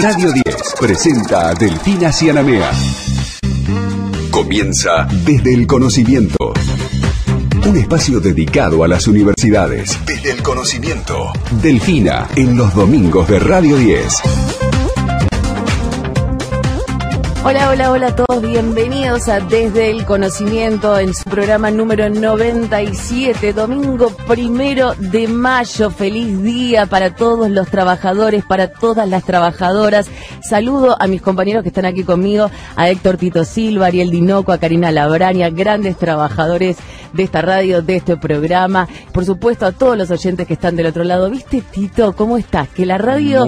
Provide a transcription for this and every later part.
Radio 10 presenta a Delfina Cianamea. Comienza desde el conocimiento. Un espacio dedicado a las universidades. Desde el conocimiento. Delfina en los domingos de Radio 10. Hola, hola, hola a todos, bienvenidos a Desde el Conocimiento en su programa número 97, domingo primero de mayo. Feliz día para todos los trabajadores, para todas las trabajadoras. Saludo a mis compañeros que están aquí conmigo, a Héctor Tito Silva, Ariel Dinoco, a Karina Labraña, grandes trabajadores de esta radio, de este programa. Por supuesto, a todos los oyentes que están del otro lado. ¿Viste, Tito? ¿Cómo estás? Que la radio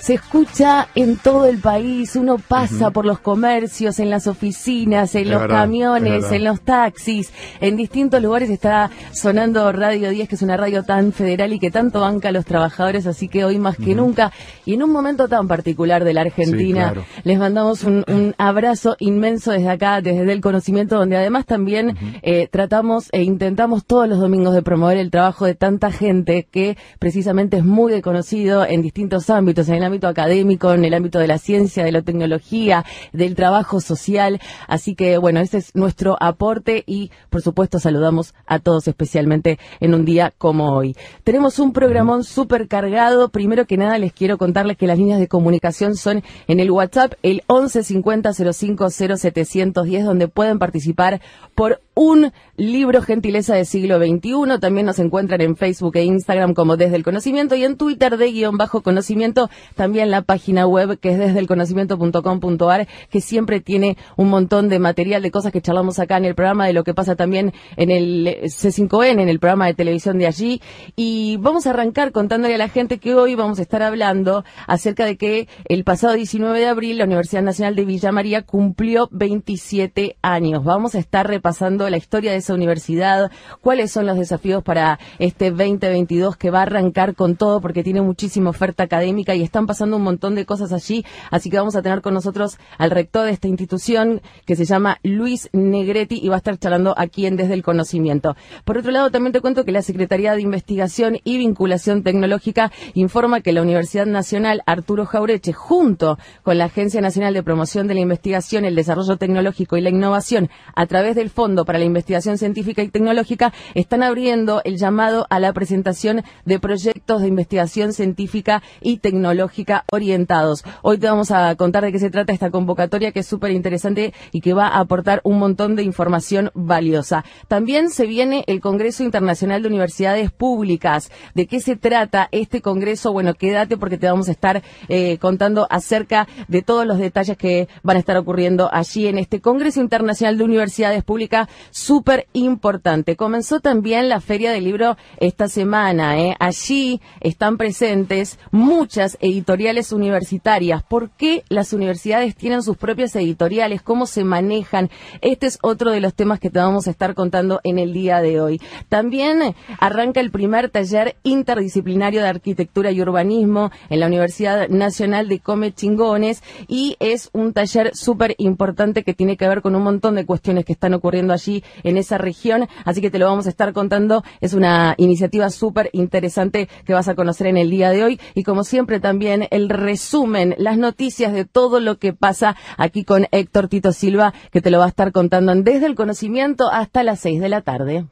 se escucha en todo el país, uno pasa por los comercios, en las oficinas, en los camiones, en los taxis, en distintos lugares está sonando Radio 10, que es una radio tan federal y que tanto banca a los trabajadores, así que hoy más que nunca, y en un momento tan particular de la Argentina, les mandamos un, abrazo inmenso desde acá, desde el conocimiento, donde además también eh, tratamos e intentamos todos los domingos de promover el trabajo de tanta gente que precisamente es muy reconocido en distintos ámbitos, en el ámbito académico, en el ámbito de la ciencia, de la tecnología, del trabajo social. Así que, bueno, ese es nuestro aporte y, por supuesto, saludamos a todos especialmente en un día como hoy. Tenemos un programón súper cargado. Primero que nada, les quiero contarles que las líneas de comunicación son en el WhatsApp, el 11 50 05 0710, donde pueden participar por un libro gentileza del siglo XXI. También nos encuentran en Facebook e Instagram como Desde el Conocimiento y en Twitter de guion bajo conocimiento. También la página web que es desde el conocimiento.com.ar que siempre tiene un montón de material de cosas que charlamos acá en el programa, de lo que pasa también en el C5N, en el programa de televisión de allí. Y vamos a arrancar contándole a la gente que hoy vamos a estar hablando acerca de que el pasado 19 de abril la Universidad Nacional de Villa María cumplió 27 años. Vamos a estar repasando la historia de esa universidad, cuáles son los desafíos para este 2022 que va a arrancar con todo porque tiene muchísima oferta académica y están pasando un montón de cosas allí, así que vamos a tener con nosotros al rector de esta institución que se llama Luis Negretti y va a estar charlando aquí en Desde el Conocimiento. Por otro lado, también te cuento que la Secretaría de Investigación y Vinculación Tecnológica informa que la Universidad Nacional Arturo Jaureche, junto con la Agencia Nacional de Promoción de la Investigación, el Desarrollo Tecnológico y la Innovación, a través del Fondo para la Investigación Científica y Tecnológica, están abriendo el llamado a la presentación de proyectos de investigación científica y tecnológica orientados. Hoy te vamos a contar de qué se trata esta convocatoria que es súper interesante y que va a aportar un montón de información valiosa. También se viene el Congreso Internacional de Universidades Públicas. ¿De qué se trata este Congreso? Bueno, quédate porque te vamos a estar eh, contando acerca de todos los detalles que van a estar ocurriendo allí en este Congreso Internacional de Universidades Públicas súper importante. Comenzó también la Feria del Libro esta semana. ¿eh? Allí están presentes muchas editoriales universitarias. ¿Por qué las universidades tienen sus propias editoriales? ¿Cómo se manejan? Este es otro de los temas que te vamos a estar contando en el día de hoy. También arranca el primer taller interdisciplinario de arquitectura y urbanismo en la Universidad Nacional de Come Chingones y es un taller súper importante que tiene que ver con un montón de cuestiones que están ocurriendo allí en esa región, así que te lo vamos a estar contando. Es una iniciativa súper interesante que vas a conocer en el día de hoy y como siempre también el resumen, las noticias de todo lo que pasa aquí con Héctor Tito Silva, que te lo va a estar contando desde el conocimiento hasta las 6 de la tarde.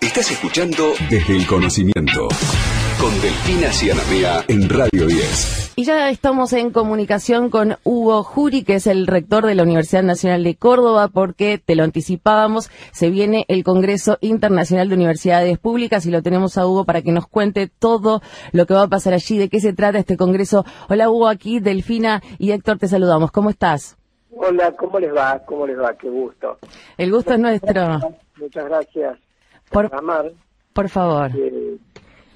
Estás escuchando desde el conocimiento con Delfina Cianamea en Radio 10. Y ya estamos en comunicación con Hugo Juri, que es el rector de la Universidad Nacional de Córdoba, porque te lo anticipábamos, se viene el Congreso Internacional de Universidades Públicas y lo tenemos a Hugo para que nos cuente todo lo que va a pasar allí, de qué se trata este Congreso. Hola Hugo, aquí Delfina y Héctor te saludamos. ¿Cómo estás? Hola, ¿cómo les va? ¿Cómo les va? Qué gusto. El gusto es nuestro. Muchas gracias por, por Por favor. Eh,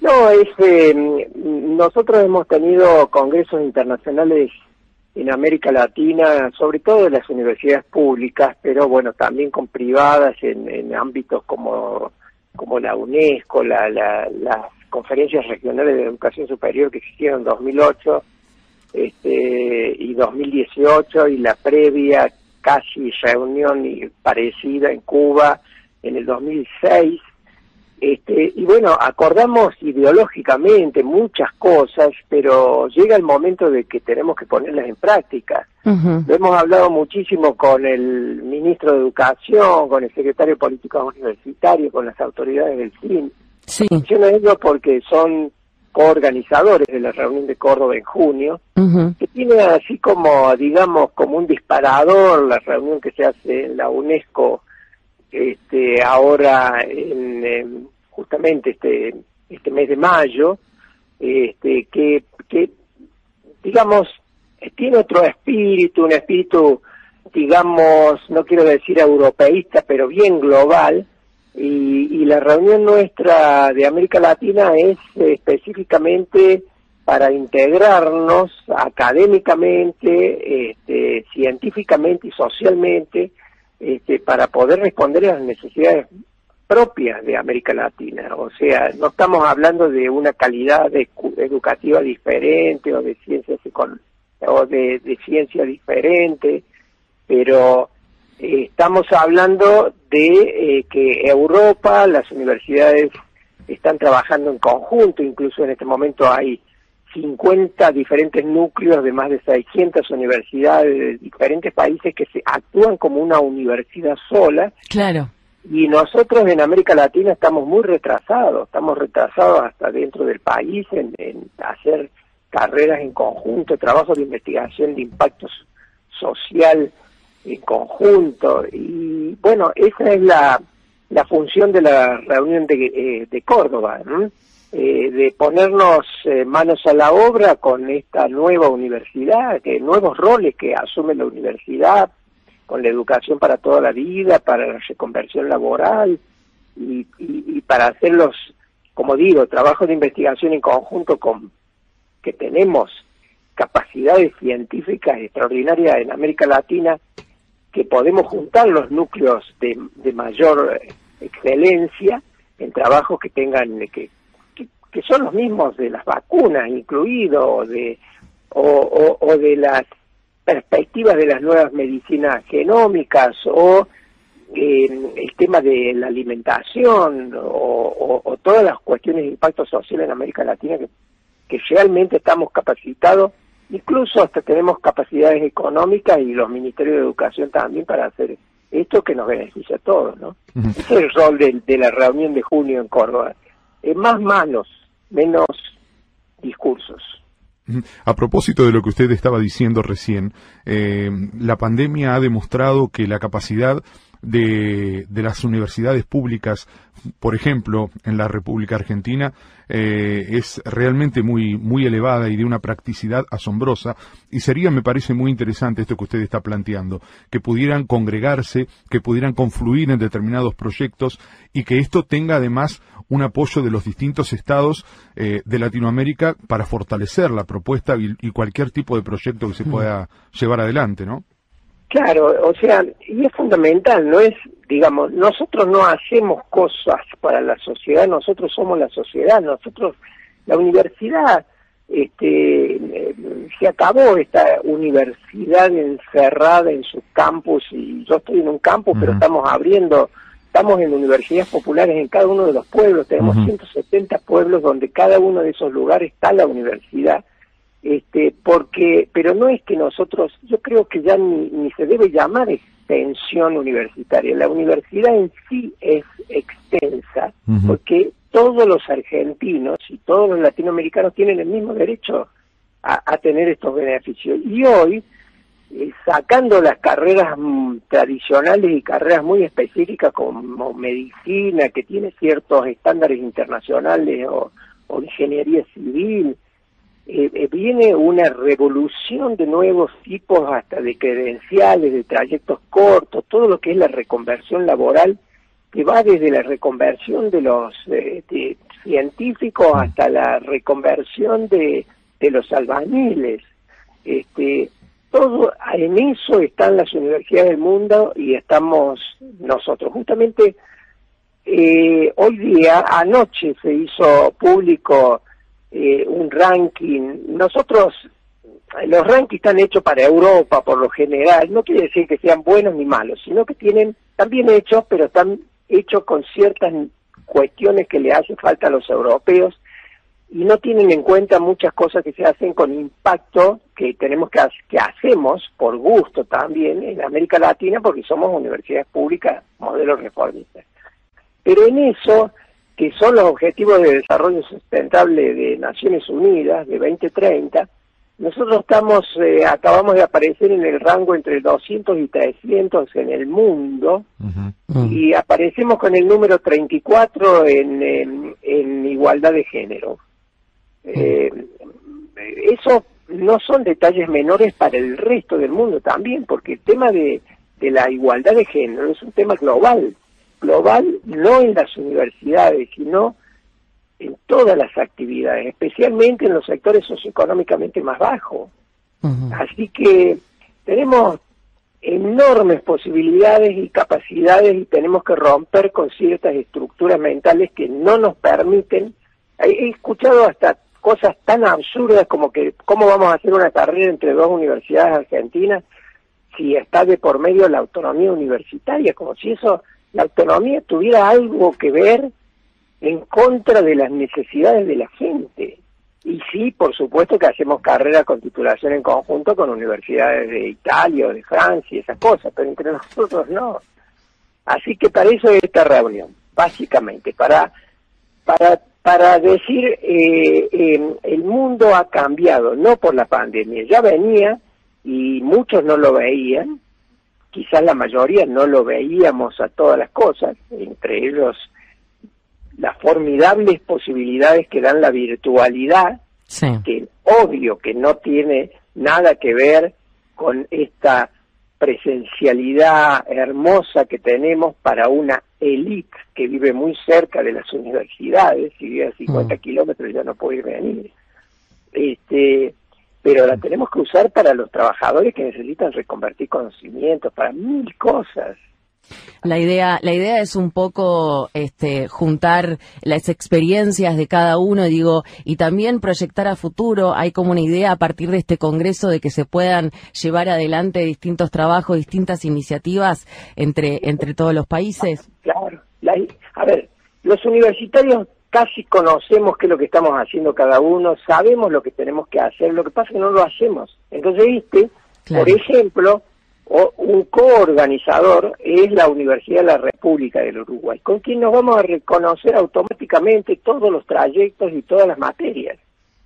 no, eh, nosotros hemos tenido congresos internacionales en América Latina, sobre todo en las universidades públicas, pero bueno, también con privadas en, ámbitos como, como la UNESCO, la, las conferencias regionales de educación superior que existieron en 2008 este, y 2018 y la previa casi reunión parecida en Cuba en el 2006 Este, y bueno, acordamos ideológicamente muchas cosas, pero llega el momento de que tenemos que ponerlas en práctica. hemos hablado muchísimo con el ministro de Educación, con el secretario de Políticas Universitarios, con las autoridades del CIN. Sí. Menciono ellos porque son coorganizadores de la reunión de Córdoba en junio, que tiene así como, digamos, como un disparador la reunión que se hace en la UNESCO este, ahora en justamente este este mes de mayo, este, que, que digamos tiene otro espíritu, un espíritu digamos, no quiero decir europeísta, pero bien global, y, y la reunión nuestra de América Latina es específicamente para integrarnos académicamente, este, científicamente y socialmente, este, para poder responder a las necesidades propias de América Latina. O sea, no estamos hablando de una calidad educativa diferente o de ciencias o de, ciencia diferente, pero eh, estamos hablando de eh, que Europa, las universidades están trabajando en conjunto, incluso en este momento hay 50 diferentes núcleos de más de 600 universidades de diferentes países que se actúan como una universidad sola. Claro y nosotros en América Latina estamos muy retrasados, estamos retrasados hasta dentro del país en, hacer carreras en conjunto, trabajos de investigación de impacto social en conjunto. Y bueno, esa es la, la función de la reunión de, eh, de Córdoba, eh, de ponernos eh, manos a la obra con esta nueva universidad, nuevos roles que asume la universidad con la educación para toda la vida, para la reconversión laboral y, para hacer los, como digo, trabajos de investigación en conjunto con que tenemos capacidades científicas extraordinarias en América Latina, que podemos juntar los núcleos de, mayor excelencia en trabajos que tengan que, que, son los mismos de las vacunas incluido de o, o de las perspectivas de las nuevas medicinas genómicas o eh, el tema de la alimentación o, todas las cuestiones de impacto social en América Latina que, que realmente estamos capacitados, incluso hasta tenemos capacidades económicas y los ministerios de educación también para hacer esto que nos beneficia a todos, ¿no? Ese es el rol de, de la reunión de junio en Córdoba. Eh, más manos, menos discursos. A propósito de lo que usted estaba diciendo recién, eh, la pandemia ha demostrado que la capacidad de, las universidades públicas, por ejemplo, en la República Argentina, eh, es realmente muy, muy elevada y de una practicidad asombrosa. Y sería, me parece muy interesante esto que usted está planteando, que pudieran congregarse, que pudieran confluir en determinados proyectos y que esto tenga además un apoyo de los distintos estados eh, de Latinoamérica para fortalecer la propuesta y, y, cualquier tipo de proyecto que se pueda llevar adelante, ¿no? Claro, o sea, y es fundamental, no es, digamos, nosotros no hacemos cosas para la sociedad, nosotros somos la sociedad, nosotros, la universidad, este, eh, se acabó esta universidad encerrada en su campus y yo estoy en un campus, pero estamos abriendo, estamos en universidades populares en cada uno de los pueblos, tenemos 170 pueblos donde cada uno de esos lugares está la universidad este, porque, pero no es que nosotros, yo creo que ya ni, se debe llamar extensión universitaria, la universidad en sí es extensa, porque todos los argentinos y todos los latinoamericanos tienen el mismo derecho a, tener estos beneficios. Y hoy, eh, sacando las carreras mm, tradicionales y carreras muy específicas como medicina, que tiene ciertos estándares internacionales, o ingeniería civil, eh, eh, viene una revolución de nuevos tipos hasta de credenciales, de trayectos cortos, todo lo que es la reconversión laboral, que va desde la reconversión de los eh, científicos hasta la reconversión de, de los albañiles. Este, todo en eso están las universidades del mundo y estamos nosotros. Justamente hoy día, anoche se hizo público eh, un ranking. Nosotros, los rankings están hechos para Europa por lo general, no quiere decir que sean buenos ni malos, sino que tienen, también hechos, pero están hechos con ciertas cuestiones que le hace falta a los europeos y no tienen en cuenta muchas cosas que se hacen con impacto que tenemos que, que hacemos por gusto también en América Latina porque somos universidades públicas modelos reformistas. Pero en eso, que son los objetivos de desarrollo sustentable de Naciones Unidas de 2030, nosotros estamos, eh, acabamos de aparecer en el rango entre 200 y 300 en el mundo y aparecemos con el número 34 en, en igualdad de género. Eh, eso no son detalles menores para el resto del mundo también, porque el tema de, de la igualdad de género es un tema global, global no en las universidades, sino en todas las actividades, especialmente en los sectores socioeconómicamente más bajos. Así que tenemos enormes posibilidades y capacidades y tenemos que romper con ciertas estructuras mentales que no nos permiten. He escuchado hasta cosas tan absurdas como que cómo vamos a hacer una carrera entre dos universidades argentinas si está de por medio la autonomía universitaria, como si eso, la autonomía tuviera algo que ver en contra de las necesidades de la gente. Y sí, por supuesto que hacemos carrera con titulación en conjunto con universidades de Italia o de Francia, esas cosas, pero entre nosotros no. Así que para eso es esta reunión, básicamente, para, para para decir eh, eh, el mundo ha cambiado, no por la pandemia, ya venía y muchos no lo veían, quizás la mayoría no lo veíamos a todas las cosas, entre ellos las formidables posibilidades que dan la virtualidad, que obvio que no tiene nada que ver con esta presencialidad hermosa que tenemos para una élite que vive muy cerca de las universidades, si vive a 50 mm. kilómetros ya no puede ir venir. Este, pero la tenemos que usar para los trabajadores que necesitan reconvertir conocimientos, para mil cosas. La idea, la idea es un poco este, juntar las experiencias de cada uno, digo, y también proyectar a futuro. Hay como una idea a partir de este congreso de que se puedan llevar adelante distintos trabajos, distintas iniciativas entre, entre todos los países. Claro. a ver, los universitarios casi conocemos qué es lo que estamos haciendo cada uno, sabemos lo que tenemos que hacer, lo que pasa es que no lo hacemos. Entonces, viste, por ejemplo, o un coorganizador es la Universidad de la República del Uruguay, con quien nos vamos a reconocer automáticamente todos los trayectos y todas las materias.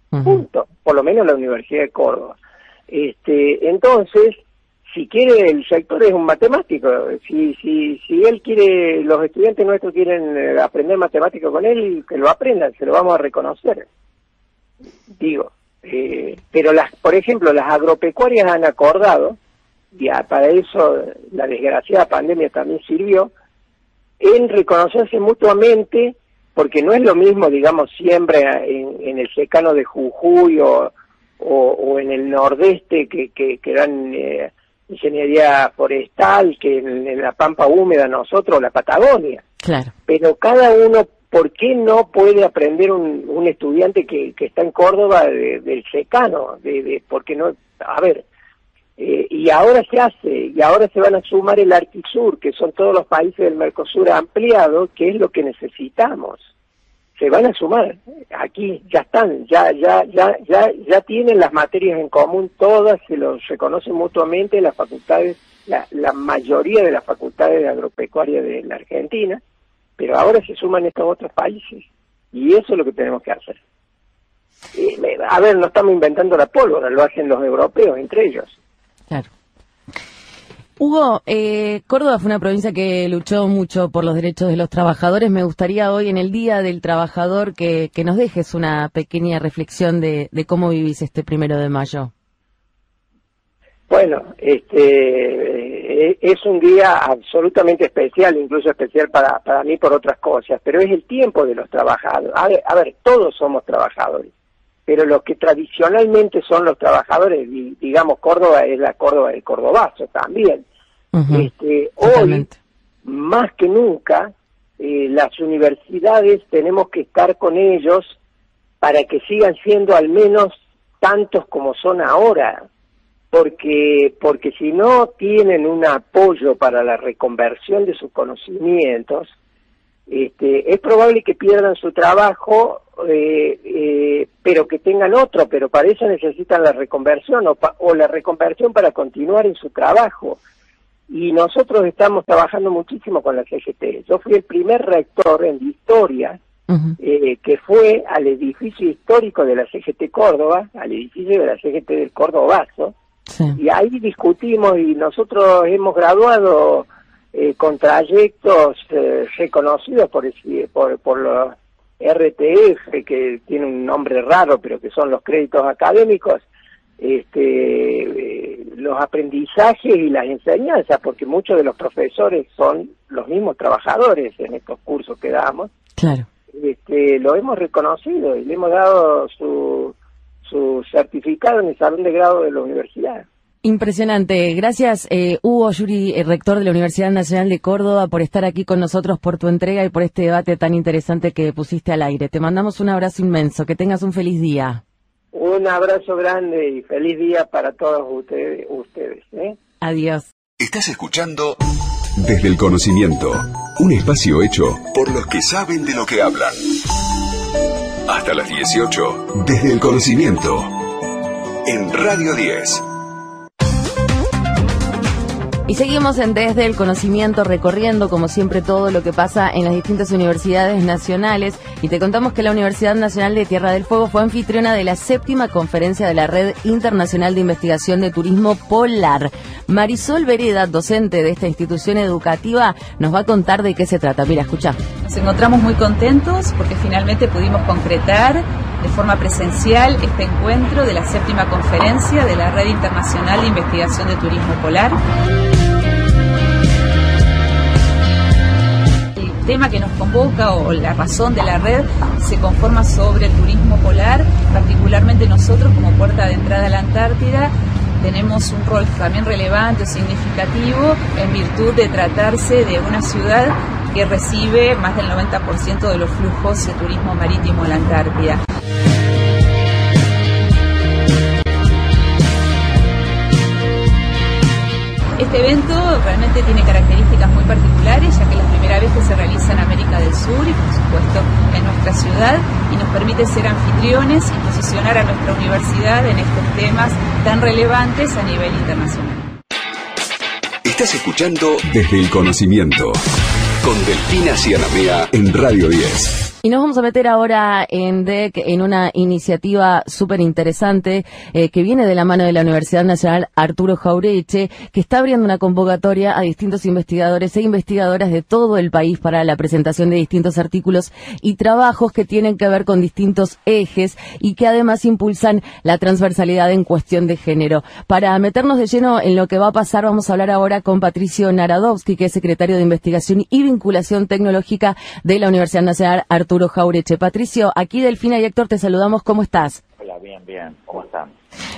Punto. Por lo menos la Universidad de Córdoba. Este, entonces, si quiere, el sector es un matemático. Si, si, si él quiere, los estudiantes nuestros quieren eh, aprender matemático con él, que lo aprendan, se lo vamos a reconocer. Digo, eh, pero las, por ejemplo, las agropecuarias han acordado y para eso la desgraciada pandemia también sirvió, en reconocerse mutuamente, porque no es lo mismo, digamos, siempre en, el secano de Jujuy o, o, en el nordeste que, que, dan eh, ingeniería forestal, que en, la pampa húmeda nosotros, la Patagonia. Claro. Pero cada uno, ¿por qué no puede aprender un, un estudiante que, que está en Córdoba del secano? De, de, porque no, a ver, eh, y ahora se hace, y ahora se van a sumar el Arquisur, que son todos los países del Mercosur ampliado, que es lo que necesitamos. Se van a sumar aquí, ya están, ya, ya, ya, ya, ya tienen las materias en común todas, se los reconocen mutuamente las facultades, la, la mayoría de las facultades de agropecuaria de la Argentina, pero ahora se suman estos otros países, y eso es lo que tenemos que hacer. Eh, a ver, no estamos inventando la pólvora, lo hacen los europeos entre ellos. Claro. Hugo, eh, Córdoba fue una provincia que luchó mucho por los derechos de los trabajadores. Me gustaría hoy, en el Día del Trabajador, que, nos dejes una pequeña reflexión de, cómo vivís este primero de mayo. Bueno, este eh, es un día absolutamente especial, incluso especial para, para mí por otras cosas, pero es el tiempo de los trabajadores. a ver todos somos trabajadores pero los que tradicionalmente son los trabajadores, digamos Córdoba es la Córdoba del Cordobazo también. este, hoy, más que nunca, eh, las universidades tenemos que estar con ellos para que sigan siendo al menos tantos como son ahora, porque porque si no tienen un apoyo para la reconversión de sus conocimientos, este, es probable que pierdan su trabajo, eh, eh, pero que tengan otro, pero para eso necesitan la reconversión o, o la reconversión para continuar en su trabajo. Y nosotros estamos trabajando muchísimo con la CGT. Yo fui el primer rector en historia eh, que fue al edificio histórico de la CGT Córdoba, al edificio de la CGT del Córdobazo, y ahí discutimos y nosotros hemos graduado eh, con trayectos eh, reconocidos por, por, por los RTF, que tiene un nombre raro, pero que son los créditos académicos, este, eh, los aprendizajes y las enseñanzas, porque muchos de los profesores son los mismos trabajadores en estos cursos que damos. Claro. Este, lo hemos reconocido y le hemos dado su, su certificado en el salón de grado de la universidad. Impresionante. Gracias, eh, Hugo Yuri, el rector de la Universidad Nacional de Córdoba, por estar aquí con nosotros, por tu entrega y por este debate tan interesante que pusiste al aire. Te mandamos un abrazo inmenso. Que tengas un feliz día. Un abrazo grande y feliz día para todos ustedes. ustedes ¿eh? Adiós. Estás escuchando Desde el Conocimiento, un espacio hecho por los que saben de lo que hablan. Hasta las 18, Desde el Conocimiento, en Radio 10. Y seguimos en Desde el Conocimiento recorriendo como siempre todo lo que pasa en las distintas universidades nacionales y te contamos que la Universidad Nacional de Tierra del Fuego fue anfitriona de la séptima conferencia de la Red Internacional de Investigación de Turismo Polar. Marisol Vereda, docente de esta institución educativa, nos va a contar de qué se trata. Mira, escucha. Nos encontramos muy contentos porque finalmente pudimos concretar de forma presencial este encuentro de la séptima conferencia de la Red Internacional de Investigación de Turismo Polar. Tema que nos convoca o la razón de la red se conforma sobre el turismo polar, particularmente nosotros como puerta de entrada a la Antártida tenemos un rol también relevante o significativo en virtud de tratarse de una ciudad que recibe más del 90% de los flujos de turismo marítimo en la Antártida. Este evento realmente tiene características muy particulares, ya que es la primera vez que se realiza en América del Sur y por supuesto en nuestra ciudad y nos permite ser anfitriones y posicionar a nuestra universidad en estos temas tan relevantes a nivel internacional. Estás escuchando desde el conocimiento con Delfina Cianamea en Radio 10. Y nos vamos a meter ahora en DEC en una iniciativa súper interesante eh, que viene de la mano de la Universidad Nacional Arturo Jaureche, que está abriendo una convocatoria a distintos investigadores e investigadoras de todo el país para la presentación de distintos artículos y trabajos que tienen que ver con distintos ejes y que además impulsan la transversalidad en cuestión de género. Para meternos de lleno en lo que va a pasar, vamos a hablar ahora con Patricio Naradovsky, que es secretario de Investigación y Vinculación Tecnológica de la Universidad Nacional Arturo Arturo Jaureche. Patricio, aquí Delfina y Héctor te saludamos. ¿Cómo estás? Hola, bien, bien. ¿Cómo están?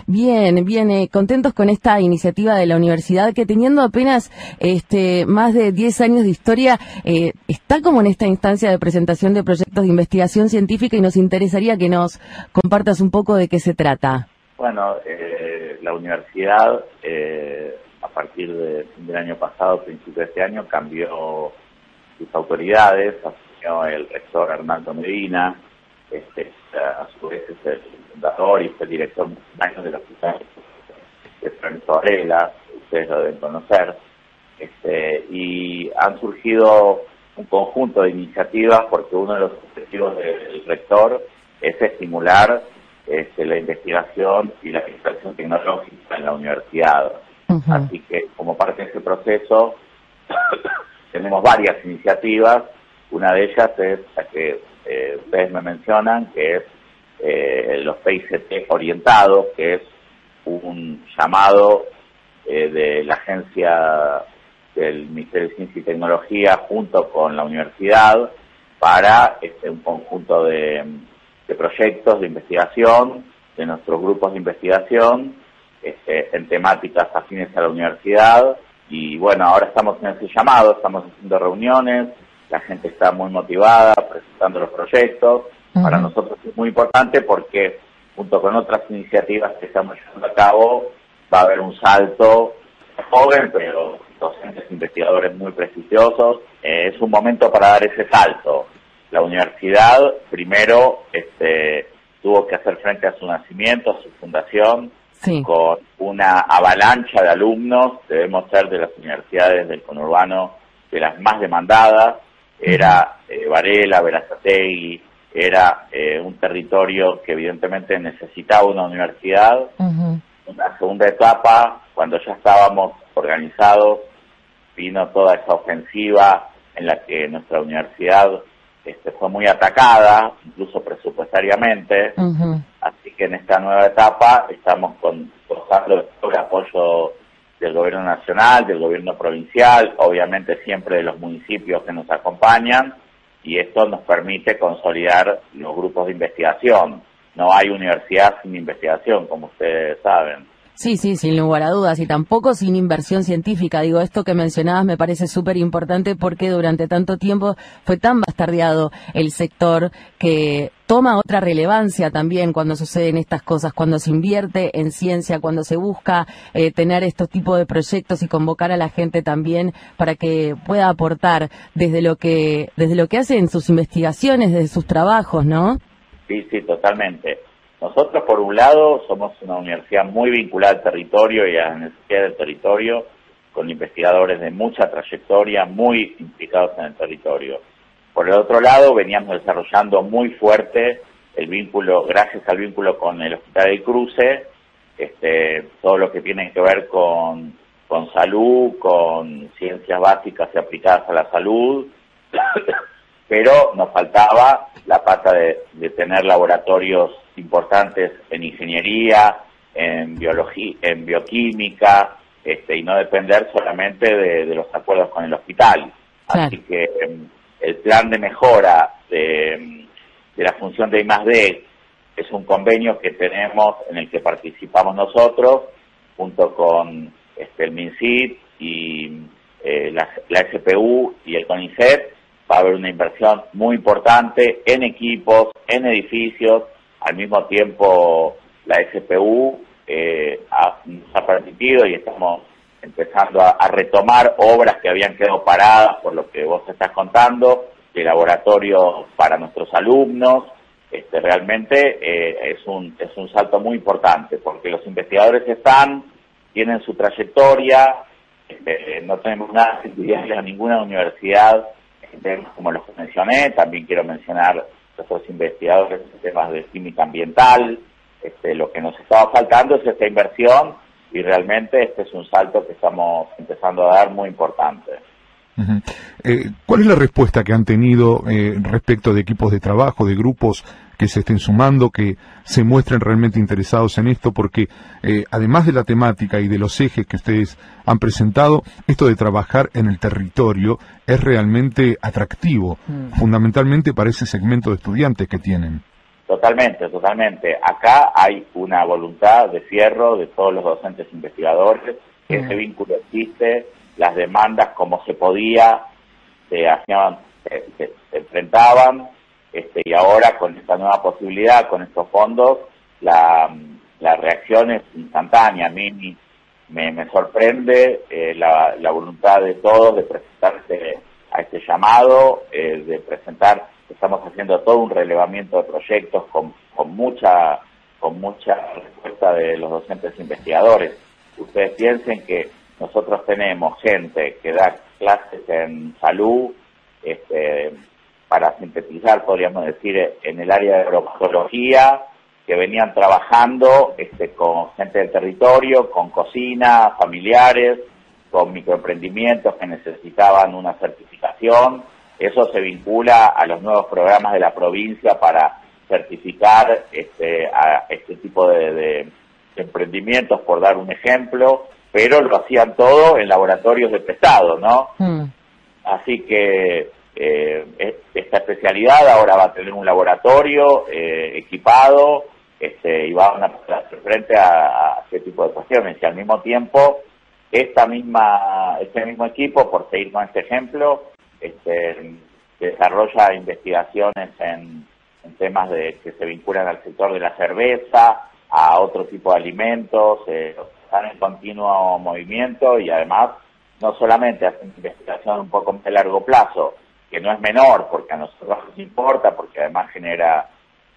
Bien, bien, eh, contentos con esta iniciativa de la universidad que teniendo apenas este más de 10 años de historia eh, está como en esta instancia de presentación de proyectos de investigación científica y nos interesaría que nos compartas un poco de qué se trata. Bueno, eh, la universidad a partir del año pasado, principio de este año, cambió sus autoridades, el rector Arnaldo Medina, este, a su vez es el fundador y fue el director de la Hospital de Francisco Varela, ustedes lo deben conocer, este, y han surgido un conjunto de iniciativas porque uno de los objetivos del rector es estimular este, la investigación y la investigación tecnológica en la universidad. Así que como parte de ese proceso tenemos varias iniciativas una de ellas es la que eh, ustedes me mencionan, que es eh, los PICT orientados, que es un llamado eh, de la agencia del Ministerio de Ciencia y Tecnología junto con la universidad para este, un conjunto de, proyectos de investigación de nuestros grupos de investigación este, en temáticas afines a la universidad. Y bueno, ahora estamos en ese llamado, estamos haciendo reuniones, la gente está muy motivada presentando los proyectos. Para nosotros es muy importante porque junto con otras iniciativas que estamos llevando a cabo va a haber un salto joven, pero docentes investigadores muy prestigiosos. Eh, es un momento para dar ese salto. La universidad primero este, tuvo que hacer frente a su nacimiento, a su fundación, con una avalancha de alumnos, debemos ser de las universidades del conurbano de las más demandadas, era eh, Varela, Verazategui, era eh, un territorio que evidentemente necesitaba una universidad. Una segunda etapa, cuando ya estábamos organizados, vino toda esa ofensiva en la que nuestra universidad este, fue muy atacada, incluso presupuestariamente. Así que en esta nueva etapa estamos con, gozando el apoyo del gobierno nacional, del gobierno provincial, obviamente siempre de los municipios que nos acompañan, y esto nos permite consolidar los grupos de investigación. No hay universidad sin investigación, como ustedes saben. Sí, sí, sin lugar a dudas, y tampoco sin inversión científica. Digo, esto que mencionabas me parece súper importante porque durante tanto tiempo fue tan bastardeado el sector que toma otra relevancia también cuando suceden estas cosas, cuando se invierte en ciencia, cuando se busca eh, tener estos tipos de proyectos y convocar a la gente también para que pueda aportar desde lo que desde lo que hacen sus investigaciones, desde sus trabajos, ¿no? Sí, sí, totalmente. Nosotros, por un lado, somos una universidad muy vinculada al territorio y a la necesidad del territorio, con investigadores de mucha trayectoria, muy implicados en el territorio. Por el otro lado, veníamos desarrollando muy fuerte el vínculo, gracias al vínculo con el Hospital del Cruce, este, todo lo que tiene que ver con, con salud, con ciencias básicas y aplicadas a la salud, pero nos faltaba la pata de, tener laboratorios importantes en ingeniería, en biología, en bioquímica, este, y no depender solamente de, los acuerdos con el hospital. Así que em, el plan de mejora de, la función de I+D es un convenio que tenemos en el que participamos nosotros junto con este, el MINCID y eh, la, la SPU y el CONICET va a haber una inversión muy importante en equipos, en edificios, al mismo tiempo la SPU eh, nos ha permitido y estamos empezando a, retomar obras que habían quedado paradas por lo que vos estás contando, de laboratorio para nuestros alumnos. Este, realmente eh, es, un, es un salto muy importante porque los investigadores están, tienen su trayectoria, este, no tenemos nada que a ninguna universidad como los que mencioné, también quiero mencionar otros investigadores en temas de química ambiental. Este, lo que nos estaba faltando es esta inversión y realmente este es un salto que estamos empezando a dar muy importante. Eh, ¿Cuál es la respuesta que han tenido eh, respecto de equipos de trabajo, de grupos que se estén sumando, que se muestren realmente interesados en esto, porque eh, además de la temática y de los ejes que ustedes han presentado, esto de trabajar en el territorio es realmente atractivo, mm. fundamentalmente para ese segmento de estudiantes que tienen. Totalmente, totalmente. Acá hay una voluntad de fierro de todos los docentes investigadores, que mm. ese vínculo existe, las demandas como se podía, se hacían, se enfrentaban, este, y ahora con esta nueva posibilidad, con estos fondos, la, la reacción es instantánea. A mí me, sorprende eh, la, la, voluntad de todos de presentarse a este llamado, eh, de presentar, estamos haciendo todo un relevamiento de proyectos con, con mucha con mucha respuesta de los docentes investigadores. Ustedes piensen que nosotros tenemos gente que da clases en salud, este, para sintetizar, podríamos decir, en el área de agroecología, que venían trabajando este, con gente del territorio, con cocina, familiares, con microemprendimientos que necesitaban una certificación. Eso se vincula a los nuevos programas de la provincia para certificar este, a este tipo de, emprendimientos, por dar un ejemplo, pero lo hacían todo en laboratorios de pesado, ¿no? Mm. Así que eh, esta especialidad ahora va a tener un laboratorio eh, equipado este, y va a hacer frente a, este tipo de cuestiones. Y al mismo tiempo esta misma este mismo equipo por seguir con este ejemplo este, desarrolla investigaciones en, temas de que se vinculan al sector de la cerveza a otro tipo de alimentos eh, están en continuo movimiento y además no solamente hacen investigación un poco de largo plazo, que no es menor porque a nosotros nos importa, porque además genera,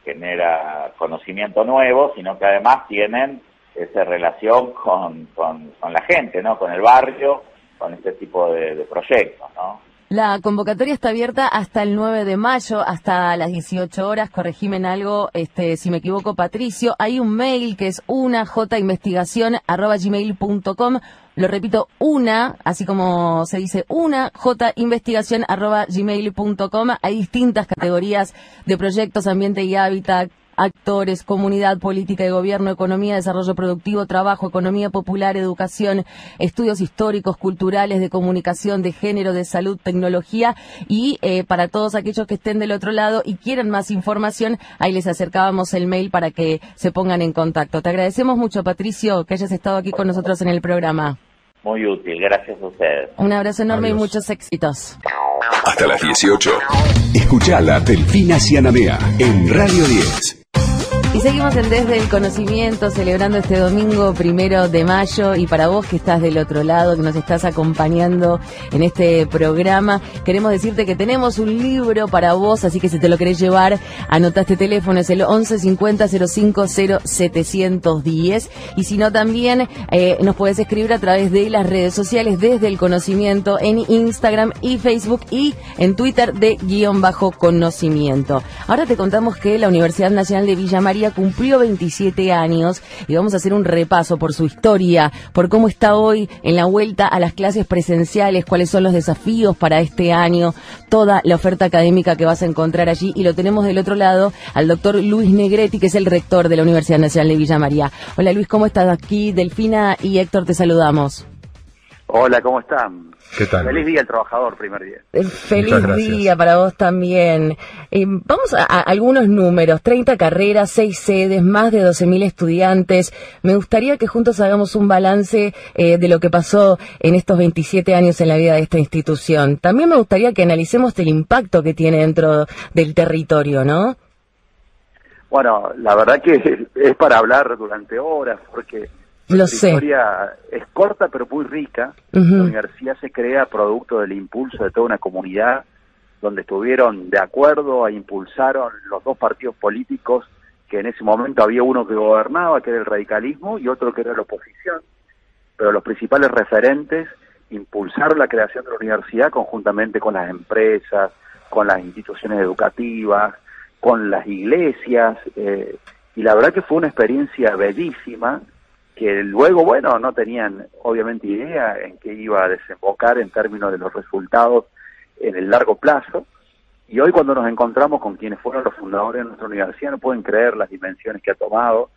genera conocimiento nuevo, sino que además tienen esa relación con, con, la gente, ¿no? Con el barrio, con este tipo de, de proyectos, ¿no? La convocatoria está abierta hasta el 9 de mayo, hasta las 18 horas. Corregime algo, este, si me equivoco, Patricio. Hay un mail que es una gmail.com. Lo repito, una, así como se dice una, gmail.com. Hay distintas categorías de proyectos, ambiente y hábitat, actores, comunidad, política y gobierno, economía, desarrollo productivo, trabajo, economía popular, educación, estudios históricos, culturales, de comunicación, de género, de salud, tecnología y eh, para todos aquellos que estén del otro lado y quieran más información, ahí les acercábamos el mail para que se pongan en contacto. Te agradecemos mucho, Patricio, que hayas estado aquí con nosotros en el programa. Muy útil, gracias a ustedes. Un abrazo enorme y muchos éxitos. Hasta las 18. Escuchala Delfina Cianamea en Radio 10. Y seguimos en Desde el Conocimiento, celebrando este domingo primero de mayo. Y para vos que estás del otro lado, que nos estás acompañando en este programa, queremos decirte que tenemos un libro para vos, así que si te lo querés llevar, anota este teléfono, es el 11 50 05 710. Y si no, también eh, nos puedes escribir a través de las redes sociales, Desde el Conocimiento, en Instagram y Facebook y en Twitter de guion bajo conocimiento. Ahora te contamos que la Universidad Nacional de Villa María cumplió 27 años y vamos a hacer un repaso por su historia, por cómo está hoy en la vuelta a las clases presenciales, cuáles son los desafíos para este año, toda la oferta académica que vas a encontrar allí y lo tenemos del otro lado al doctor Luis Negretti, que es el rector de la Universidad Nacional de Villa María. Hola Luis, ¿cómo estás aquí? Delfina y Héctor te saludamos. Hola, ¿cómo están? ¿Qué tal? Feliz día al trabajador, primer día. Eh, feliz día para vos también. Eh, vamos a, algunos números, 30 carreras, 6 sedes, más de 12.000 estudiantes. Me gustaría que juntos hagamos un balance eh, de lo que pasó en estos 27 años en la vida de esta institución. También me gustaría que analicemos el impacto que tiene dentro del territorio, ¿no? Bueno, la verdad que es para hablar durante horas, porque la historia es corta pero muy rica. La universidad se crea producto del impulso de toda una comunidad donde estuvieron de acuerdo e impulsaron los dos partidos políticos que en ese momento había uno que gobernaba, que era el radicalismo, y otro que era la oposición. Pero los principales referentes impulsaron la creación de la universidad conjuntamente con las empresas, con las instituciones educativas, con las iglesias, eh, y la verdad que fue una experiencia bellísima que luego, bueno, no tenían obviamente idea en qué iba a desembocar en términos de los resultados en el largo plazo. Y hoy cuando nos encontramos con quienes fueron los fundadores de nuestra universidad, no pueden creer las dimensiones que ha tomado,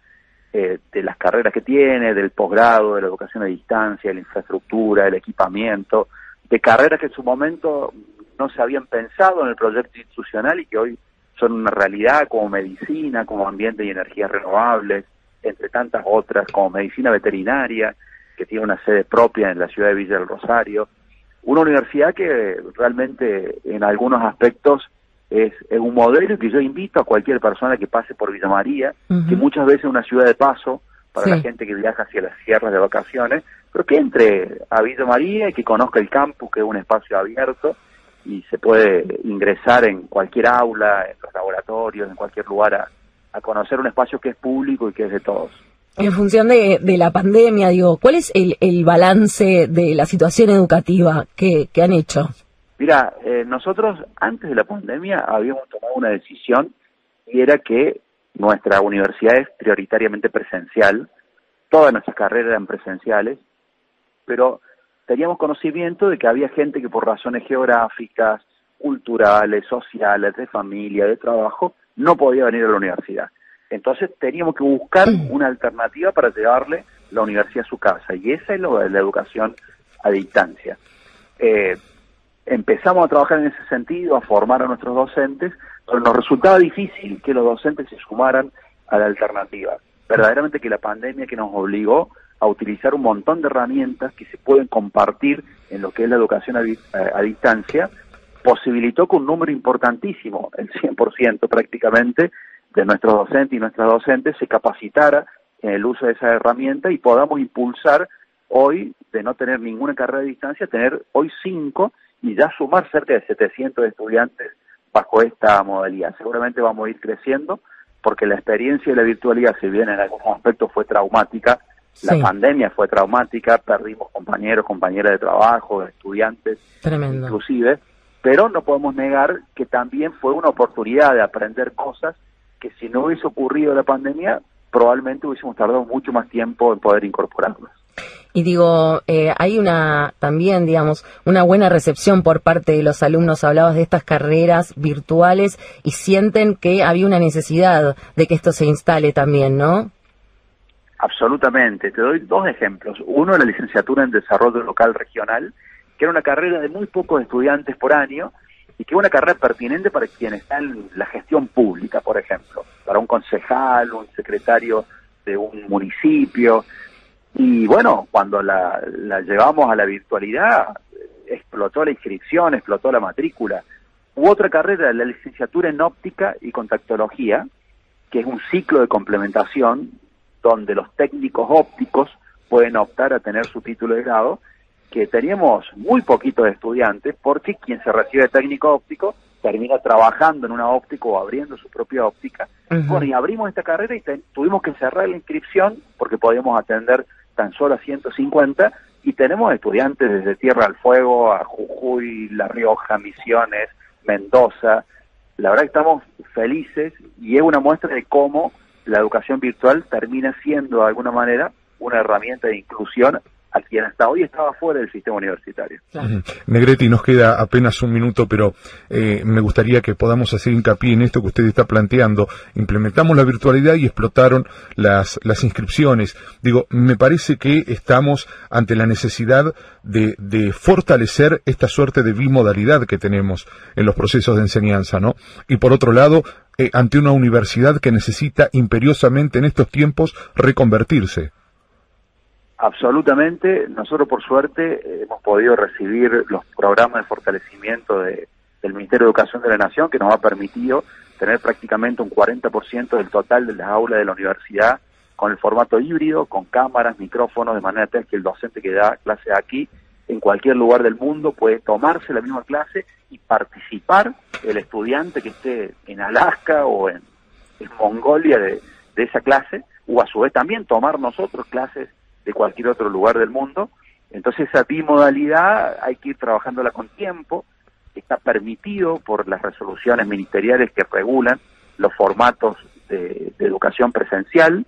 eh, de las carreras que tiene, del posgrado, de la educación a distancia, de la infraestructura, el equipamiento, de carreras que en su momento no se habían pensado en el proyecto institucional y que hoy son una realidad como medicina, como ambiente y energías renovables, entre tantas otras, como medicina veterinaria, que tiene una sede propia en la ciudad de Villa del Rosario. Una universidad que realmente en algunos aspectos es, un modelo que yo invito a cualquier persona que pase por Villa María, que muchas veces es una ciudad de paso para la gente que viaja hacia las sierras de vacaciones, pero que entre a Villa María y que conozca el campus, que es un espacio abierto y se puede ingresar en cualquier aula, en los laboratorios, en cualquier lugar a, a conocer un espacio que es público y que es de todos. En función de, la pandemia, digo, ¿cuál es el, balance de la situación educativa que, han hecho? Mira, eh, nosotros antes de la pandemia habíamos tomado una decisión y era que nuestra universidad es prioritariamente presencial, todas nuestras carreras eran presenciales, pero teníamos conocimiento de que había gente que por razones geográficas, culturales, sociales, de familia, de trabajo, no podía venir a la universidad. Entonces teníamos que buscar una alternativa para llevarle la universidad a su casa y esa es lo de la educación a distancia. Eh, empezamos a trabajar en ese sentido, a formar a nuestros docentes, pero nos resultaba difícil que los docentes se sumaran a la alternativa. Verdaderamente que la pandemia que nos obligó a utilizar un montón de herramientas que se pueden compartir en lo que es la educación a distancia, posibilitó que un número importantísimo, el 100% prácticamente, de nuestros docentes y nuestras docentes se capacitara en el uso de esa herramienta y podamos impulsar hoy de no tener ninguna carrera de distancia, tener hoy cinco y ya sumar cerca de 700 estudiantes bajo esta modalidad. Seguramente vamos a ir creciendo porque la experiencia de la virtualidad, si bien en algunos aspectos fue traumática, la pandemia fue traumática, perdimos compañeros, compañeras de trabajo, estudiantes, inclusive, pero no podemos negar que también fue una oportunidad de aprender cosas que si no hubiese ocurrido la pandemia, probablemente hubiésemos tardado mucho más tiempo en poder incorporarlas. Y digo, eh, hay una también, digamos, una buena recepción por parte de los alumnos. Hablabas de estas carreras virtuales y sienten que había una necesidad de que esto se instale también, ¿no? Absolutamente. Te doy dos ejemplos. Uno, la licenciatura en Desarrollo Local Regional, que era una carrera de muy pocos estudiantes por año y que es una carrera pertinente para quienes están en la gestión pública, por ejemplo, para un concejal, un secretario de un municipio, y bueno, cuando la, llevamos a la virtualidad, explotó la inscripción, explotó la matrícula. Hubo otra carrera, la licenciatura en óptica y contactología, que es un ciclo de complementación donde los técnicos ópticos pueden optar a tener su título de grado, que teníamos muy poquitos estudiantes porque quien se recibe de técnico óptico termina trabajando en una óptica o abriendo su propia óptica. Bueno, y abrimos esta carrera y tuvimos que cerrar la inscripción porque podíamos atender tan solo a 150 y tenemos estudiantes desde Tierra al Fuego a Jujuy, La Rioja, Misiones, Mendoza. La verdad que estamos felices y es una muestra de cómo la educación virtual termina siendo de alguna manera una herramienta de inclusión a quien hasta hoy estaba fuera del sistema universitario. Negretti, nos queda apenas un minuto, pero eh, me gustaría que podamos hacer hincapié en esto que usted está planteando. Implementamos la virtualidad y explotaron las, las inscripciones. Digo, me parece que estamos ante la necesidad de, de fortalecer esta suerte de bimodalidad que tenemos en los procesos de enseñanza, ¿no? Y por otro lado, eh, ante una universidad que necesita imperiosamente en estos tiempos reconvertirse. Absolutamente. Nosotros, por suerte, hemos podido recibir los programas de fortalecimiento de, del Ministerio de Educación de la Nación, que nos ha permitido tener prácticamente un 40% del total de las aulas de la universidad con el formato híbrido, con cámaras, micrófonos, de manera tal que el docente que da clase aquí, en cualquier lugar del mundo, puede tomarse la misma clase y participar el estudiante que esté en Alaska o en, en Mongolia de, de esa clase, o a su vez también tomar nosotros clases de cualquier otro lugar del mundo. Entonces esa bimodalidad hay que ir trabajándola con tiempo, está permitido por las resoluciones ministeriales que regulan los formatos de, educación presencial.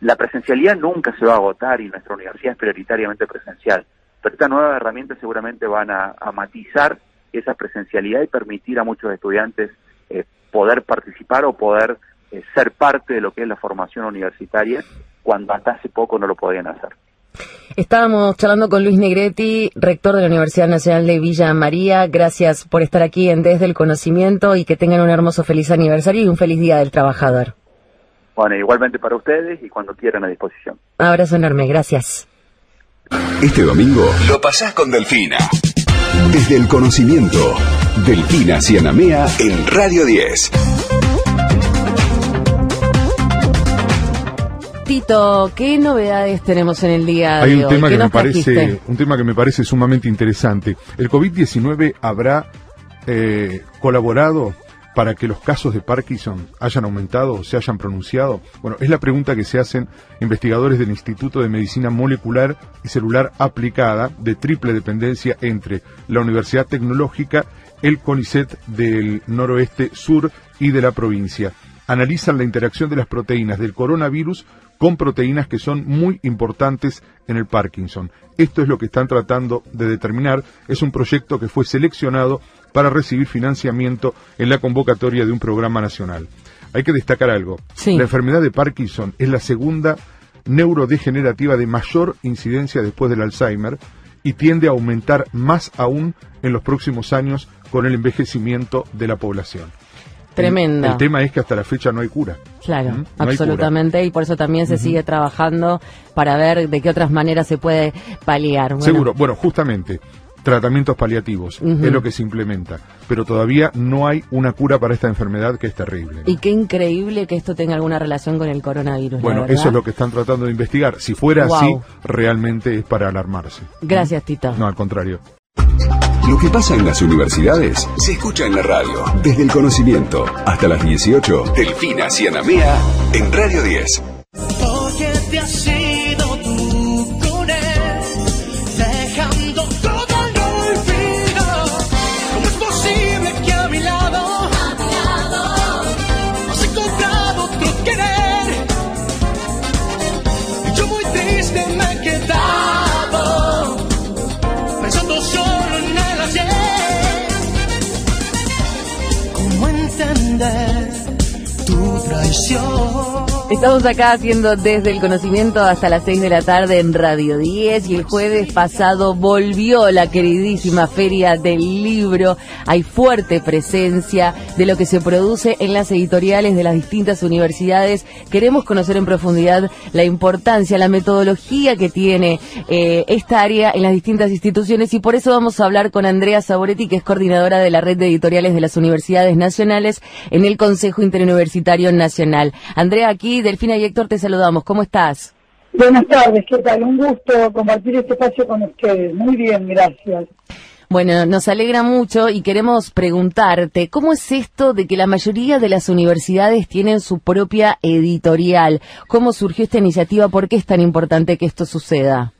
La presencialidad nunca se va a agotar y nuestra universidad es prioritariamente presencial, pero estas nuevas herramientas seguramente van a, matizar esa presencialidad y permitir a muchos estudiantes eh, poder participar o poder eh, ser parte de lo que es la formación universitaria cuando hasta hace poco no lo podían hacer. Estábamos charlando con Luis Negretti, rector de la Universidad Nacional de Villa María. Gracias por estar aquí en Desde el Conocimiento y que tengan un hermoso feliz aniversario y un feliz Día del Trabajador. Bueno, igualmente para ustedes y cuando quieran a disposición. Abrazo enorme, gracias. Este domingo lo pasás con Delfina. Desde el conocimiento, Delfina Cianamea en Radio 10. Tito, ¿qué novedades tenemos en el día Hay de un tema que me parece un tema que me parece sumamente interesante. El COVID-19 habrá eh, colaborado para que los casos de Parkinson hayan aumentado o se hayan pronunciado? Bueno, es la pregunta que se hacen investigadores del Instituto de Medicina Molecular y Celular Aplicada de triple dependencia entre la Universidad Tecnológica, el CONICET del noroeste sur y de la provincia. Analizan la interacción de las proteínas del coronavirus con proteínas que son muy importantes en el Parkinson. Esto es lo que están tratando de determinar. Es un proyecto que fue seleccionado para recibir financiamiento en la convocatoria de un programa nacional. Hay que destacar algo. La enfermedad de Parkinson es la segunda neurodegenerativa de mayor incidencia después del Alzheimer y tiende a aumentar más aún en los próximos años con el envejecimiento de la población. Tremenda. El, tema es que hasta la fecha no hay cura. Claro, ¿Mm? absolutamente, y por eso también se sigue trabajando para ver de qué otras maneras se puede paliar. Seguro, bueno, justamente, tratamientos paliativos, es lo que se implementa, pero todavía no hay una cura para esta enfermedad que es terrible. Y qué increíble que esto tenga alguna relación con el coronavirus. Bueno, eso es lo que están tratando de investigar. Si fuera así, realmente es para alarmarse. Gracias, Tito. No, al contrario. Lo que pasa en las universidades se escucha en la radio. Desde el conocimiento hasta las 18, Delfina Cianamea en Radio 10. Estamos acá haciendo desde el conocimiento hasta las 6 de la tarde en Radio 10 y el jueves pasado volvió la queridísima Feria del Libro. Hay fuerte presencia de lo que se produce en las editoriales de las distintas universidades. Queremos conocer en profundidad la importancia, la metodología que tiene eh, esta área en las distintas instituciones y por eso vamos a hablar con Andrea Saboretti, que es coordinadora de la red de editoriales de las universidades nacionales en el Consejo Interuniversitario Nacional. Andrea, aquí Delfina y Héctor te saludamos. ¿Cómo estás? Buenas tardes, ¿qué tal? Un gusto compartir este espacio con ustedes. Muy bien, gracias. Bueno, nos alegra mucho y queremos preguntarte, ¿cómo es esto de que la mayoría de las universidades tienen su propia editorial? ¿Cómo surgió esta iniciativa? ¿Por qué es tan importante que esto suceda?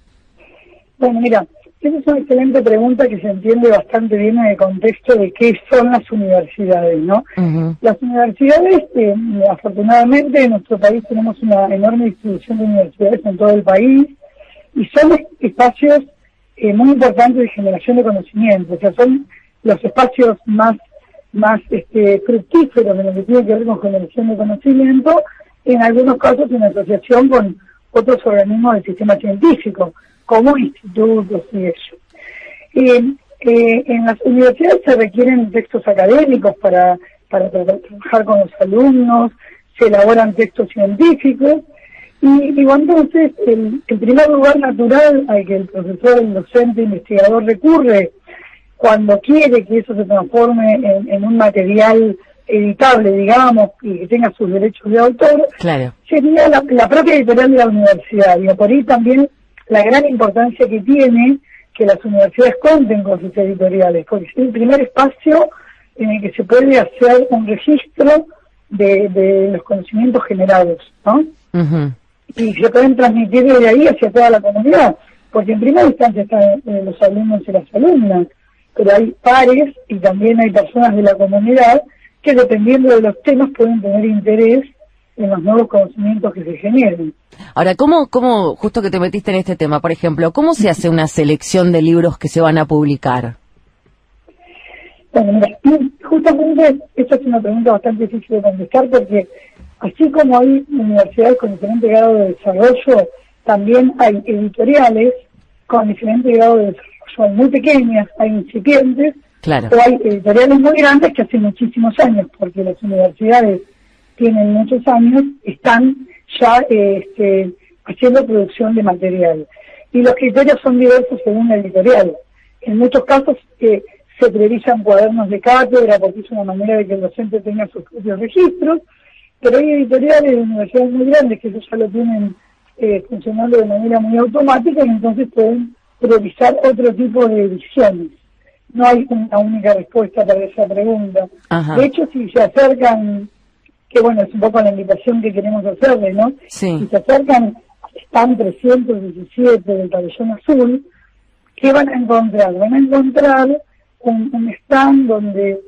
Bueno, mira, esa es una excelente pregunta que se entiende bastante bien en el contexto de qué son las universidades, ¿no? Las universidades, eh, afortunadamente en nuestro país tenemos una enorme distribución de universidades en todo el país y son espacios eh, muy importantes de generación de conocimiento, o sea, son los espacios más más este, fructíferos en lo que tiene que ver con generación de conocimiento, en algunos casos en asociación con otros organismos del sistema científico como institutos y eso. Eh, en las universidades se requieren textos académicos para, para trabajar con los alumnos, se elaboran textos científicos, y digo, entonces, el, el primer lugar natural al que el profesor, el docente, investigador recurre cuando quiere que eso se transforme en, un material editable, digamos, y que tenga sus derechos de autor, sería la, la, propia editorial de la universidad. Y por ahí también la gran importancia que tiene que las universidades cuenten con sus editoriales, porque es el primer espacio en el que se puede hacer un registro de, los conocimientos generados, ¿no? Y se pueden transmitir de ahí hacia toda la comunidad, porque en primera instancia están eh, los alumnos y las alumnas, pero hay pares y también hay personas de la comunidad que dependiendo de los temas pueden tener interés en los nuevos conocimientos que se generen. Ahora, ¿cómo, ¿cómo, justo que te metiste en este tema, por ejemplo, cómo se hace una selección de libros que se van a publicar? Bueno, mira, justamente esta es una pregunta bastante difícil de contestar porque así como hay universidades con diferente grado de desarrollo, también hay editoriales con diferente grado de desarrollo. Muy pequeñas, hay incipientes, claro. o hay editoriales muy grandes que hace muchísimos años, porque las universidades tienen muchos años, están ya este, haciendo producción de material. Y los criterios son diversos según la editorial. En muchos casos eh, se priorizan cuadernos de cátedra porque es una manera de que el docente tenga sus propios registros, pero hay editoriales de universidades muy grandes que eso ya lo tienen eh, funcionando de manera muy automática y entonces pueden priorizar otro tipo de ediciones. No hay una única respuesta para esa pregunta. De hecho, si se acercan que bueno, es un poco la invitación que queremos hacerle, ¿no? Sí. Si se acercan, están 317 del pabellón azul, ¿qué van a encontrar? Van a encontrar un, stand donde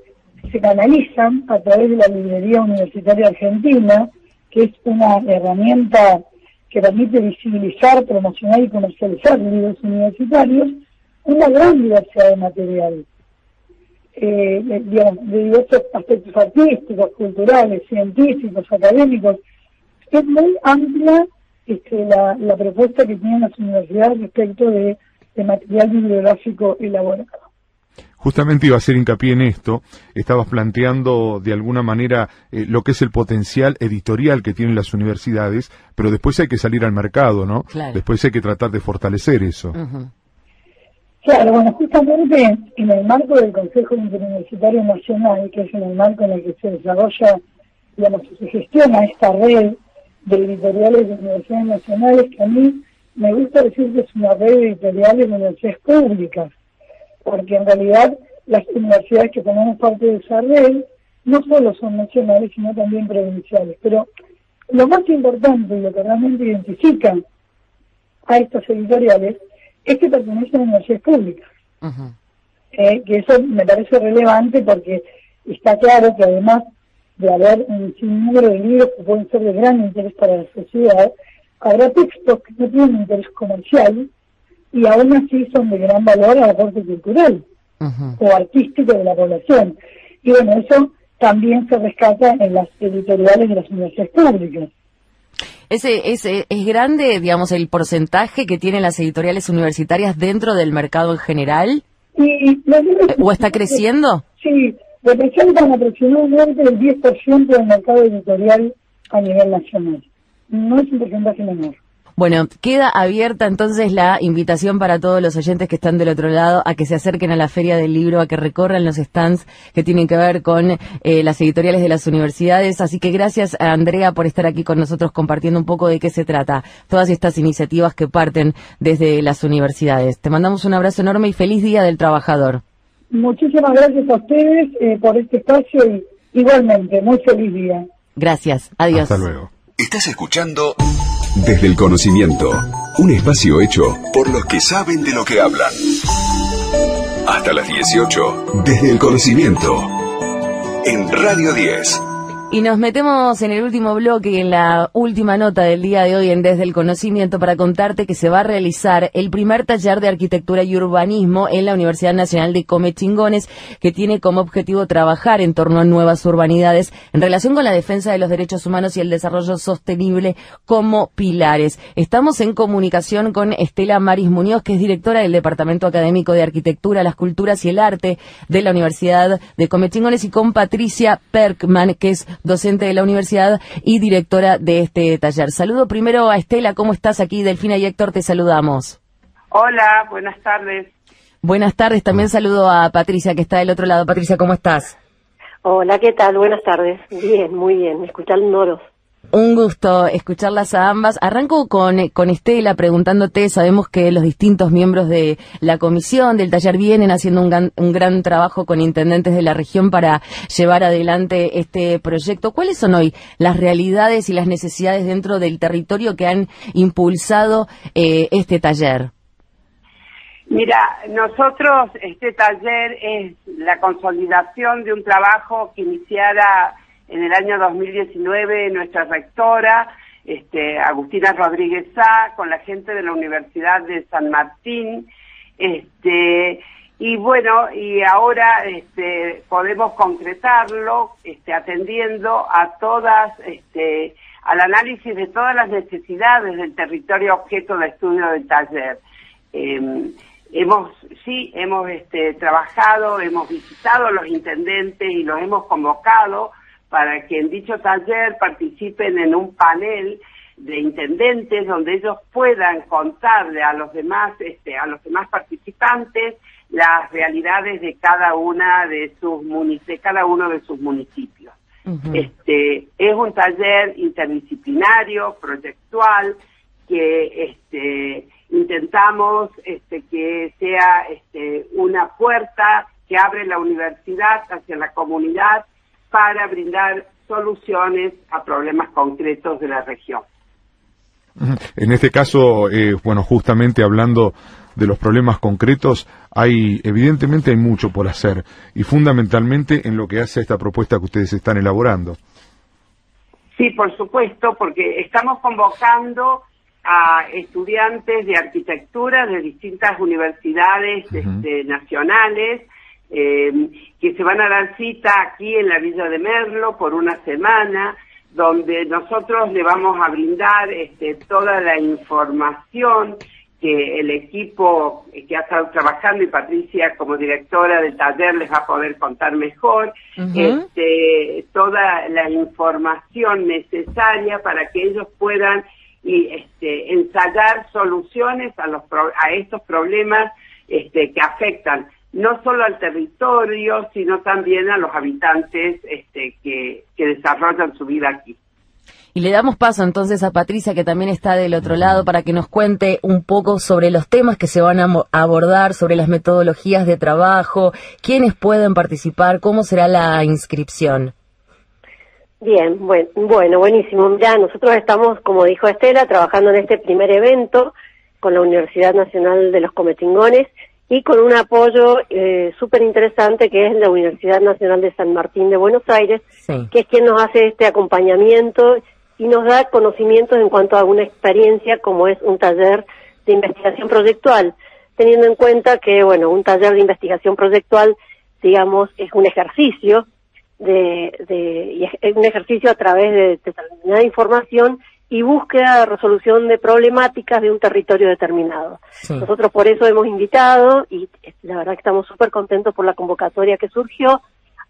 se canalizan a través de la Librería Universitaria Argentina, que es una herramienta que permite visibilizar, promocionar y comercializar libros universitarios, una gran diversidad de material eh, de diversos aspectos artísticos, culturales, científicos, académicos. Es muy amplia este, la, la propuesta que tienen las universidades respecto de, material bibliográfico elaborado. Justamente iba a hacer hincapié en esto, estabas planteando de alguna manera eh, lo que es el potencial editorial que tienen las universidades, pero después hay que salir al mercado, ¿no? Después hay que tratar de fortalecer eso. Claro, bueno, justamente en el marco del Consejo Interuniversitario Nacional, que es en el marco en el que se desarrolla, digamos, se gestiona esta red de editoriales de universidades nacionales, que a mí me gusta decir que es una red de editoriales de universidades públicas, porque en realidad las universidades que formamos parte de esa red no solo son nacionales, sino también provinciales. Pero lo más importante y lo que realmente identifica a estas editoriales es que pertenecen a universidades públicas. Eh, que eso me parece relevante porque está claro que además de haber un sinnúmero de libros que pueden ser de gran interés para la sociedad, habrá textos que no tienen interés comercial y aún así son de gran valor al aporte cultural o artístico de la población. Y bueno, eso también se rescata en las editoriales de las universidades públicas. Ese, ese, ¿Es grande, digamos, el porcentaje que tienen las editoriales universitarias dentro del mercado en general? ¿O está creciendo? Sí, representan aproximadamente el 10% del mercado editorial a nivel nacional. No es un porcentaje menor. Bueno, queda abierta entonces la invitación para todos los oyentes que están del otro lado a que se acerquen a la Feria del Libro, a que recorran los stands que tienen que ver con eh, las editoriales de las universidades. Así que gracias a Andrea por estar aquí con nosotros compartiendo un poco de qué se trata todas estas iniciativas que parten desde las universidades. Te mandamos un abrazo enorme y feliz Día del Trabajador. Muchísimas gracias a ustedes eh, por este espacio y igualmente, muy feliz día. Gracias, adiós. Hasta luego. Estás escuchando Desde el Conocimiento, un espacio hecho por los que saben de lo que hablan. Hasta las 18, Desde el Conocimiento, en Radio 10. Y nos metemos en el último bloque en la última nota del día de hoy en Desde el Conocimiento para contarte que se va a realizar el primer taller de arquitectura y urbanismo en la Universidad Nacional de Comechingones, que tiene como objetivo trabajar en torno a nuevas urbanidades en relación con la defensa de los derechos humanos y el desarrollo sostenible como pilares. Estamos en comunicación con Estela Maris Muñoz, que es directora del Departamento Académico de Arquitectura, las Culturas y el Arte de la Universidad de Comechingones y con Patricia Perkman, que es docente de la universidad y directora de este taller. Saludo primero a Estela, ¿cómo estás aquí? Delfina y Héctor, te saludamos. Hola, buenas tardes. Buenas tardes, también saludo a Patricia, que está del otro lado. Patricia, ¿cómo estás? Hola, ¿qué tal? Buenas tardes. Bien, muy bien, escuchándonos. Un gusto escucharlas a ambas. Arranco con, con Estela preguntándote, sabemos que los distintos miembros de la comisión del taller vienen haciendo un gran, un gran trabajo con intendentes de la región para llevar adelante este proyecto. ¿Cuáles son hoy las realidades y las necesidades dentro del territorio que han impulsado eh, este taller? Mira, nosotros, este taller es la consolidación de un trabajo que iniciara en el año 2019 nuestra rectora, este, Agustina Rodríguez Sá, con la gente de la Universidad de San Martín, este, y bueno, y ahora este, podemos concretarlo este, atendiendo a todas, este, al análisis de todas las necesidades del territorio objeto de estudio del taller. Em, hemos, sí, hemos este, trabajado, hemos visitado a los intendentes y los hemos convocado para que en dicho taller participen en un panel de intendentes donde ellos puedan contarle a los demás este, a los demás participantes las realidades de cada una de sus de cada uno de sus municipios. Este es un taller interdisciplinario, proyectual que este intentamos este que sea este una puerta que abre la universidad hacia la comunidad para brindar soluciones a problemas concretos de la región. En este caso, eh, bueno, justamente hablando de los problemas concretos, hay evidentemente hay mucho por hacer y fundamentalmente en lo que hace esta propuesta que ustedes están elaborando. Sí, por supuesto, porque estamos convocando a estudiantes de arquitectura de distintas universidades este, nacionales eh, que se van a dar cita aquí en la Villa de Merlo por una semana, donde nosotros le vamos a brindar este, toda la información que el equipo que ha estado trabajando y Patricia como directora del taller les va a poder contar mejor, este, toda la información necesaria para que ellos puedan y, este, ensayar soluciones a, los a estos problemas este, que afectan no solo al territorio, sino también a los habitantes este, que, que desarrollan su vida aquí. Y le damos paso entonces a Patricia, que también está del otro lado, para que nos cuente un poco sobre los temas que se van a abordar, sobre las metodologías de trabajo, quiénes pueden participar, cómo será la inscripción. Bien, bueno, bueno, buenísimo. Ya nosotros estamos, como dijo Estela, trabajando en este primer evento con la Universidad Nacional de los Cometingones y con un apoyo eh, súper interesante que es la Universidad Nacional de San Martín de Buenos Aires, que es quien nos hace este acompañamiento y nos da conocimientos en cuanto a una experiencia como es un taller de investigación proyectual, teniendo en cuenta que, bueno, un taller de investigación proyectual, digamos, es un ejercicio de, de es un ejercicio a través de determinada información y búsqueda de resolución de problemáticas de un territorio determinado. Nosotros por eso hemos invitado, y la verdad que estamos súper contentos por la convocatoria que surgió,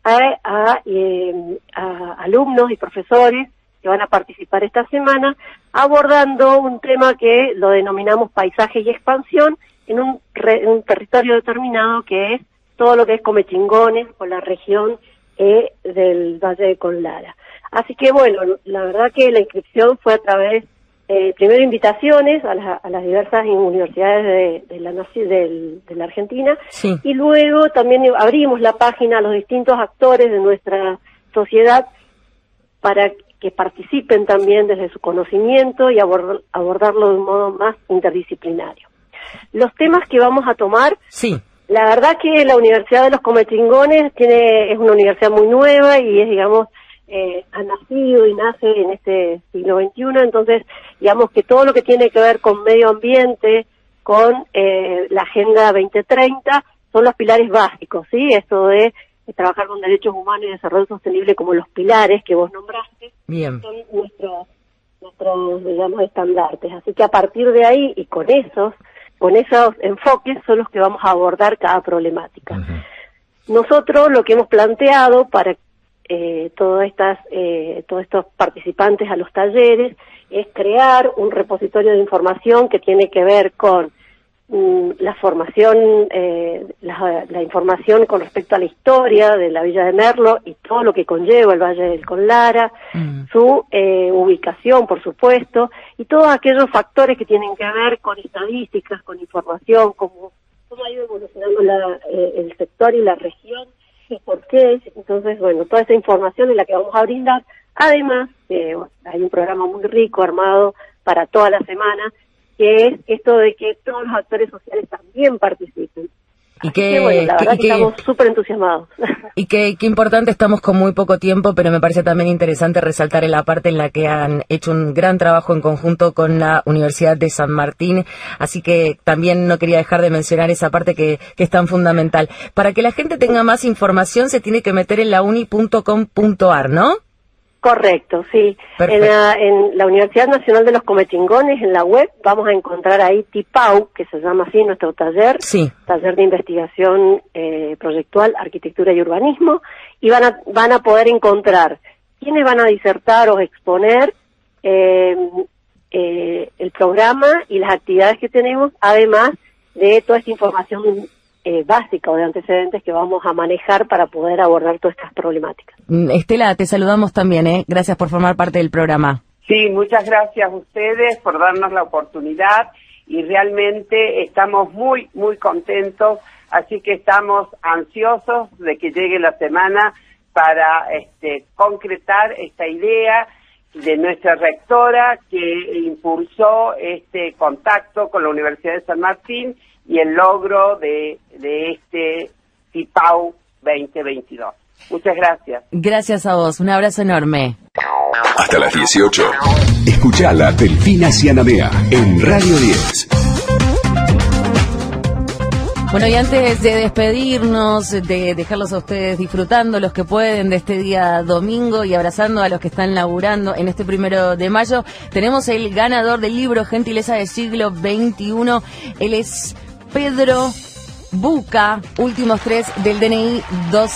a, a, eh, a alumnos y profesores que van a participar esta semana, abordando un tema que lo denominamos paisaje y expansión en un, un territorio determinado que es todo lo que es Comechingones o la región eh, del Valle de Conlara. Así que bueno, la verdad que la inscripción fue a través, eh, primero invitaciones a, las diversas universidades de, la, de la Argentina y luego también abrimos la página a los distintos actores de nuestra sociedad para que participen también desde su conocimiento y abordarlo de un modo más interdisciplinario. Los temas que vamos a tomar, sí. la verdad que la Universidad de los Cometringones tiene, es una universidad muy nueva y es, digamos, eh, ha nacido y nace en este siglo XXI, entonces, digamos que todo lo que tiene que ver con medio ambiente, con eh, la Agenda 2030, son los pilares básicos, ¿sí? Esto de trabajar con derechos humanos y desarrollo sostenible como los pilares que vos nombraste, Bien. son nuestros, nuestros, digamos, estandartes. Así que a partir de ahí y con esos, con esos enfoques son los que vamos a abordar cada problemática. Nosotros lo que hemos planteado para eh, todas estas, eh, todos estos participantes a los talleres es crear un repositorio de información que tiene que ver con Mm, la formación, eh, la, información con respecto a la historia de la Villa de Merlo y todo lo que conlleva el Valle del Conlara, mm. su eh, ubicación, por supuesto, y todos aquellos factores que tienen que ver con estadísticas, con información, como cómo ha ido evolucionando eh, el sector y la región y por qué. Entonces, bueno, toda esa información es la que vamos a brindar. Además, hay un programa muy rico armado para toda la semana que es esto de que todos los actores sociales también participen. Y que, la verdad que, estamos súper entusiasmados. Y que, importante, estamos con muy poco tiempo, pero me parece también interesante resaltar en la parte en la que han hecho un gran trabajo en conjunto con la Universidad de San Martín, así que también no quería dejar de mencionar esa parte que, que es tan fundamental. Para que la gente tenga más información se tiene que meter en la uni.com.ar, ¿no? Correcto, sí. En la, en la, Universidad Nacional de los Cometingones, en la web, vamos a encontrar ahí TIPAU, que se llama así nuestro taller, sí. taller de investigación eh, proyectual, arquitectura y urbanismo, y van a, van a poder encontrar quiénes van a disertar o exponer eh, eh, el programa y las actividades que tenemos, además de toda esta información eh, básica o de antecedentes que vamos a manejar para poder abordar todas estas problemáticas. Mm, Estela, te saludamos también, ¿eh? Gracias por formar parte del programa. Sí, muchas gracias a ustedes por darnos la oportunidad y realmente estamos muy, muy contentos, así que estamos ansiosos de que llegue la semana para este, concretar esta idea de nuestra rectora que impulsó este contacto con la Universidad de San Martín y el logro de, de este CIPAU 2022. Muchas gracias. Gracias a vos. Un abrazo enorme. Hasta las 18. Escucha la Delfina Cianamea en Radio 10. Bueno, y antes de despedirnos, de dejarlos a ustedes disfrutando los que pueden de este día domingo y abrazando a los que están laburando en este primero de mayo, tenemos el ganador del libro Gentileza del siglo XXI. Él es Pedro Buca, últimos tres del DNI 2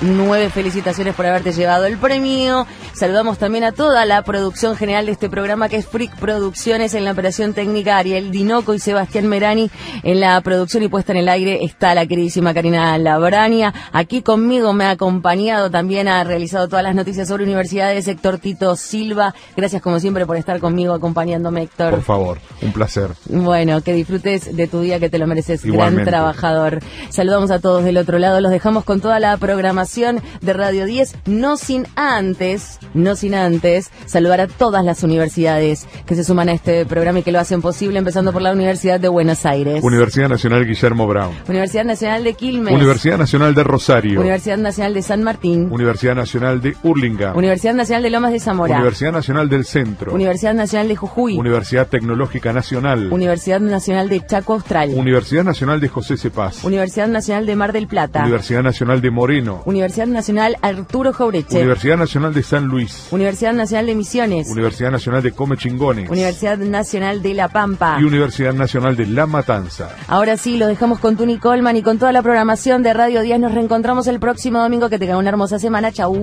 09. Felicitaciones por haberte llevado el premio. Saludamos también a toda la producción general de este programa que es Freak Producciones en la operación técnica Ariel Dinoco y Sebastián Merani en la producción y puesta en el aire está la queridísima Karina Labrania. Aquí conmigo me ha acompañado también, ha realizado todas las noticias sobre universidades Héctor Tito Silva. Gracias como siempre por estar conmigo acompañándome Héctor. Por favor, un placer. Bueno, que disfrutes de tu día que te lo mereces, gran trabajador. Saludamos a todos del otro lado, los dejamos con toda la programación de Radio 10, no sin antes, no sin antes saludar a todas las universidades que se suman a este programa y que lo hacen posible, empezando por la Universidad de Buenos Aires. Universidad Nacional Guillermo Brown. Universidad Nacional de Quilmes. Universidad Nacional de Rosario. Universidad Nacional de San Martín. Universidad Nacional de Urlinga. Universidad Nacional de Lomas de Zamora. Universidad Nacional del Centro. Universidad Nacional de Jujuy. Universidad Tecnológica Nacional. Universidad Nacional de Chaco Austral. Universidad Nacional de José Cepaz. Universidad Nacional de Mar del Plata. Universidad Nacional de Moreno. Universidad Nacional Arturo Jaureche. Universidad Nacional de San Luis. Universidad Nacional de Misiones. Universidad Nacional de Come Chingones. Universidad Nacional de La Pampa. Y Universidad Nacional de La Matanza. Ahora sí, lo dejamos con Tuni Colman y con toda la programación de Radio 10. Nos reencontramos el próximo domingo. Que tengan una hermosa semana. Chau.